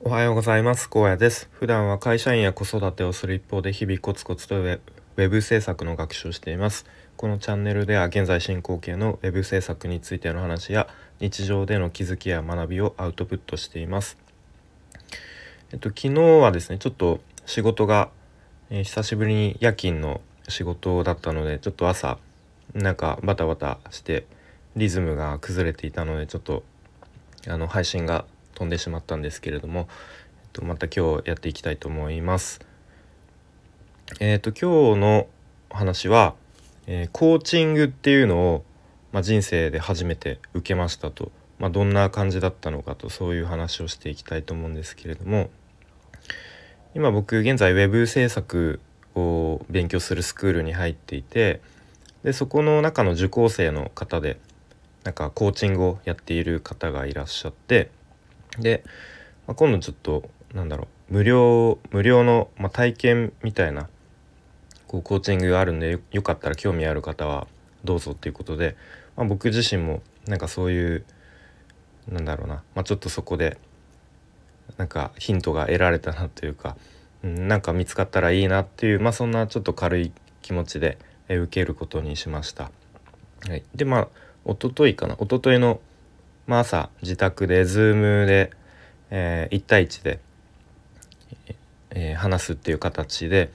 おはようございます。高野です。普段は会社員や子育てをする一方で日々コツコツとウェブ制作の学習をしています。このチャンネルでは現在進行形のウェブ制作についての話や日常での気づきや学びをアウトプットしています。えっと昨日はですねちょっと仕事が、えー、久しぶりに夜勤の仕事だったのでちょっと朝なんかバタバタしてリズムが崩れていたのでちょっとあの配信が飛んでしまったんですけれども、えっと、また今日やっていきたいと思います。えっ、と今日の話は、えー、コーチングっていうのを、まあ、人生で初めて受けましたと、まあ、どんな感じだったのかとそういう話をしていきたいと思うんですけれども今僕現在 web 制作を勉強するスクールに入っていてでそこの中の受講生の方でなんかコーチングをやっている方がいらっしゃってで、まあ、今度ちょっとなんだろう無料無料の、まあ、体験みたいなこうコーチングがあるんでよかったら興味ある方はどうぞっていうことで、まあ、僕自身もなんかそういうなんだろうな、まあ、ちょっとそこでなんかヒントが得られたなというか、うん、なんか見つかったらいいなっていう、まあ、そんなちょっと軽い気持ちで受けることにしました。はい、でまあ一昨日かな一昨日のまあ、朝自宅で Zoom で、えー、1対1で、えー、話すっていう形で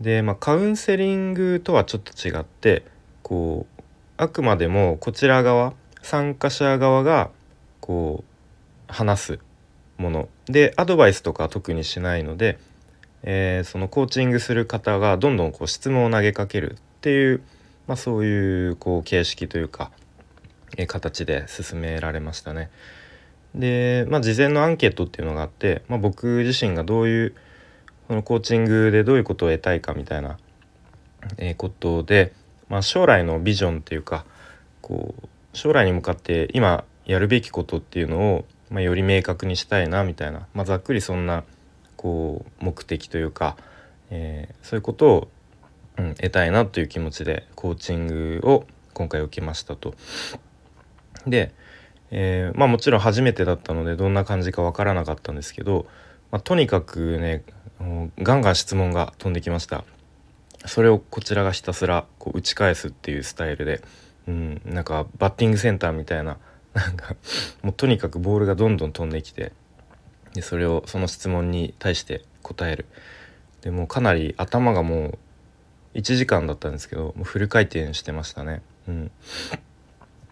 で、まあ、カウンセリングとはちょっと違ってこうあくまでもこちら側参加者側がこう話すもの。でアドバイスとか特にしないので、えー、そのコーチングする方がどんどんこう質問を投げかけるっていう、まあ、そういうこう形式というかえ形で進められましたね。で、まあ、事前のアンケートっていうのがあって、まあ、僕自身がどういうそのコーチングでどういうことを得たいかみたいな、えことで、まあ、将来のビジョンっていうかこう将来に向かって今やるべきことっていうのを、まあ、より明確にしたいなみたいな、まあ、ざっくりそんなこう目的というか、えー、そういうことを、うん、得たいなという気持ちでコーチングを今回受けましたと。で、えー、まあもちろん初めてだったのでどんな感じかわからなかったんですけど、まあ、とにかくねガンガン質問が飛んできました。それをこちらがひたすらこう打ち返すっていうスタイルで、うん、なんかバッティングセンターみたいななんかもうとにかくボールがどんどん飛んできてでそれをその質問に対して答える。でもかなり頭がもう1時間だったんですけどもうフル回転してましたね。うん。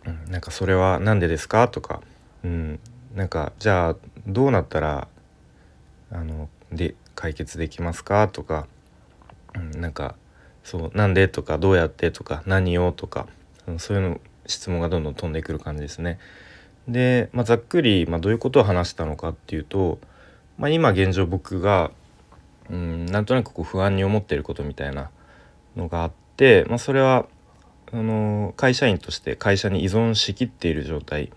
うん、なんかそれは何でですか？とか、うん、なんかじゃあどうなったらあので解決できますか？とか、うん、なんかそうなんで？とか。どうやって？とか。何を？とか。そういうの質問がどんどん飛んでくる感じですね。で、まあ、ざっくり、まあ、どういうことを話したのかっていうと、まあ、今現状僕が、うん、なんとなくこう不安に思ってることみたいなのがあって、まあ、それはあの会社員として会社に依存しきっている状態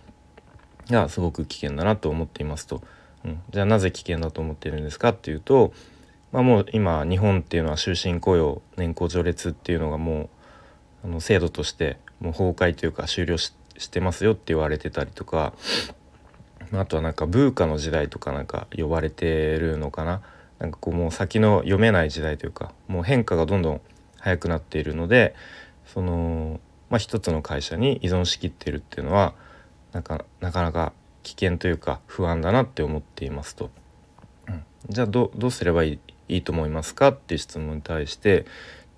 がすごく危険だなと思っていますと、うん、じゃあなぜ危険だと思っているんですかっていうと、まあ、もう今日本っていうのは終身雇用年功序列っていうのがもうあの制度としてもう崩壊というか終了してますよって言われてたりとかあとはなんかブーカの時代とかなんか呼ばれてるのかな。なんかこうもう先の読めない時代というかもう変化がどんどん早くなっているのでその、まあ、一つの会社に依存しきってるっていうのはなかなかなか危険というか不安だなって思っていますと。うん、じゃあどどうすればいいいいと思いますかっていう質問に対して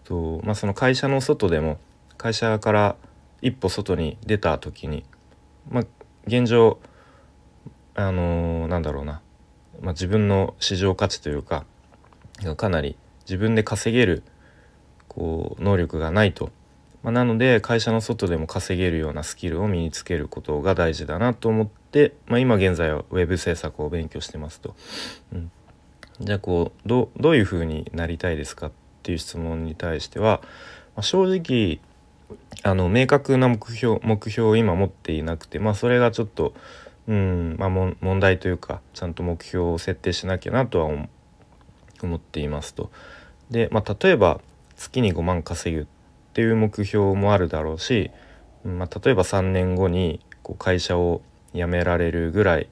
と、まあ、その会社の外でも会社から一歩外に出た時に、まあ、現状あのー、なんだろうな、まあ、自分の市場価値というかかなり自分で稼げるこう能力がないとまあ、なので会社の外でも稼げるようなスキルを身につけることが大事だなと思って、まあ、今現在は web 制作を勉強してますと。うん、じゃあこうどどういうふうになりたいですかっていう質問に対しては、まあ、正直あの明確な目標目標を今持っていなくて、まあ、それがちょっと、うんまあ、問題というかちゃんと目標を設定しなきゃなとは思っていますと。で、まあ、例えば月に5万稼ぐっっていう目標もあるだろうし、まあ、例えば3年後にこう会社を辞められるぐらい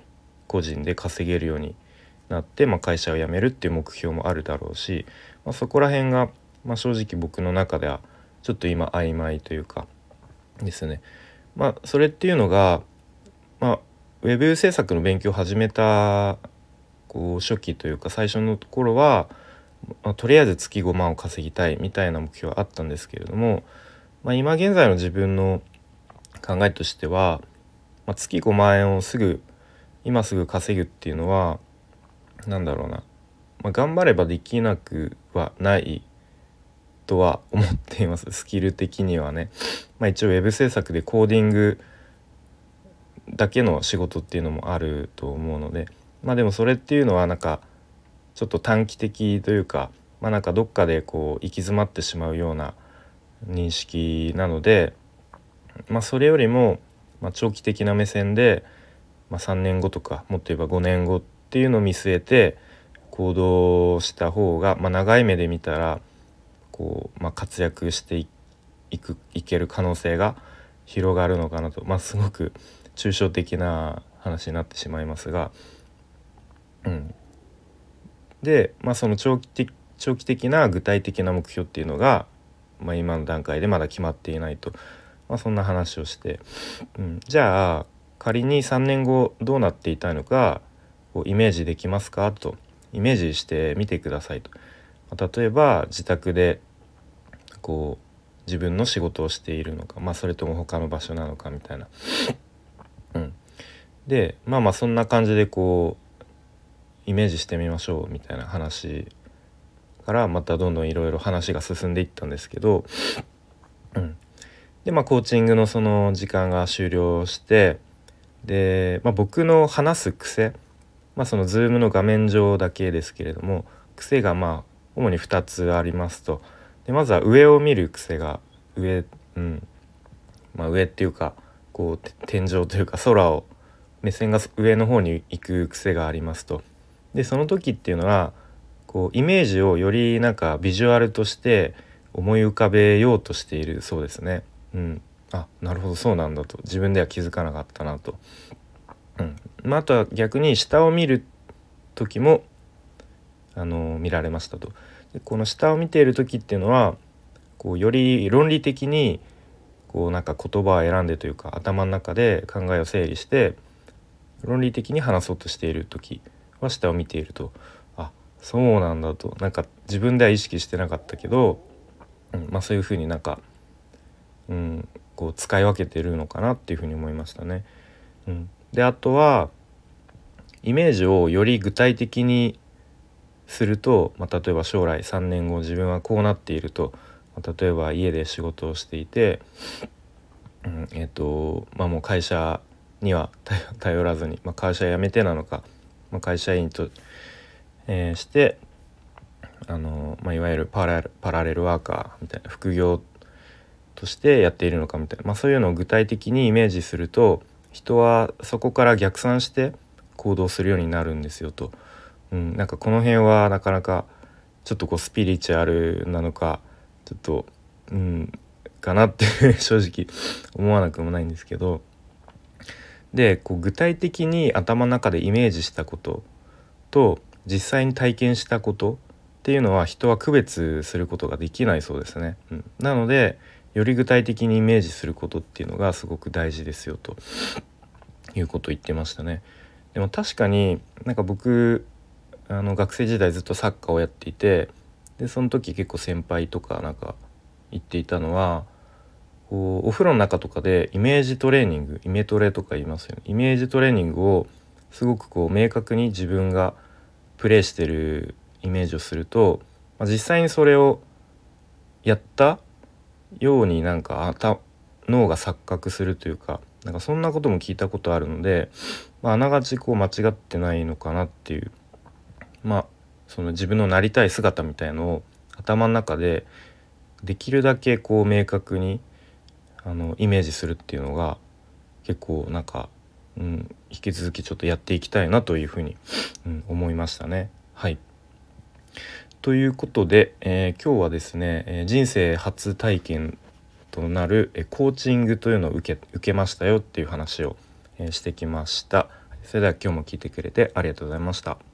個人で稼げるようになって、まあ、会社を辞めるっていう目標もあるだろうし、まあ、そこら辺が、まあ、正直僕の中ではちょっと今曖昧というかですね。まあそれっていうのが、まあ、ウェブ制作の勉強を始めたこう初期というか最初のところは、まあ、とりあえず月5万を稼ぎたいみたいな目標はあったんですけれども、まあ、今現在の自分の考えとしては、まあ、月5万円をすぐ今すぐ稼ぐっていうのは何だろうな、まあ、頑張ればできなくはないとは思っています。スキル的にはね。まあ、一応ウェブ制作でコーディングだけの仕事っていうのもあると思うので。まあでもそれっていうのはなんかちょっと短期的というかまあなんかどっかでこう行き詰まってしまうような認識なのでまあそれよりも、まあ、長期的な目線で、まあ、3年後とかもっと言えば5年後っていうのを見据えて行動した方が、まあ、長い目で見たらこう、まあ、活躍していくいける可能性が広がるのかなと、まあ、すごく抽象的な話になってしまいますが、うん、で、まあ、その長期的長期的な具体的な目標っていうのが、まあ、今の段階でまだ決まっていないと、まあ、そんな話をして、うん、じゃあ仮に3年後どうなっていたのかこうイメージできますか？と。イメージしてみてくださいと。ま、例えば自宅でこう自分の仕事をしているのか、まあ、それとも他の場所なのかみたいな。うん、でまあまあそんな感じでこうイメージしてみましょうみたいな話からまたどんどんいろいろ話が進んでいったんですけど、うん、でまあコーチングのその時間が終了してで、まあ、僕の話す癖まあその Zoom の画面上だけですけれども癖がまあ主に2つありますと。でまずは上を見る癖が上うんまあ上っていうかこう天井というか空を目線が上の方に行く癖がありますと。でその時っていうのはこうイメージをよりなんかビジュアルとして思い浮かべようとしているそうですね。うん、あなるほどそうなんだと自分では気づかなかったなと。うんまあ、あとは逆に下を見る時もあの見られましたと。でこの下を見ている時っていうのはこうより論理的にこうなんか言葉を選んでというか頭の中で考えを整理して論理的に話そうとしている時は下を見ているとあそうなんだとなんか自分では意識してなかったけど、うんまあ、そういうふうになんか、うん、こう使い分けてるのかなっていうふうに思いましたね。うん、であとはイメージをより具体的にすると、まあ、例えば将来3年後自分はこうなっていると、まあ、例えば家で仕事をしていて、うんえーとまあ、もう会社には頼らずに、まあ、会社辞めてなのか、まあ、会社員と、えー、してあの、まあ、いわゆるパラパラレルワーカーみたいな副業としてやっているのかみたいな、まあ、そういうのを具体的にイメージすると人はそこから逆算して行動するようになるんですよと。うん、なんかこの辺はなかなかちょっとこうスピリチュアルなのかちょっとうんかなって正直思わなくもないんですけどでこう具体的に頭の中でイメージしたことと実際に体験したことっていうのは人は区別することができないそうですね。うん、なのでより具体的にイメージすることっていうのがすごく大事ですよということを言ってましたね。でも確かになんか僕あの学生時代ずっとサッカーをやっていてでその時結構先輩とかなんか言っていたのはこうお風呂の中とかでイメージトレーニングイメトレとか言いますよね。イメージトレーニングをすごくこう明確に自分がプレイしてるイメージをすると、まあ、実際にそれをやったようになんか脳が錯覚するというかなんかそんなことも聞いたことあるので、まあ、あながちこう間違ってないのかなっていうまあその自分のなりたい姿みたいのを頭の中でできるだけこう明確にあのイメージするっていうのが結構なんか、うん、引き続きちょっとやっていきたいなというふうに、うん、思いましたね。はいということで、えー、今日はですね、えー、人生初体験となる、えー、コーチングというのを受け受けましたよっていう話を、えしてきました。それでは今日も聞いてくれてありがとうございました。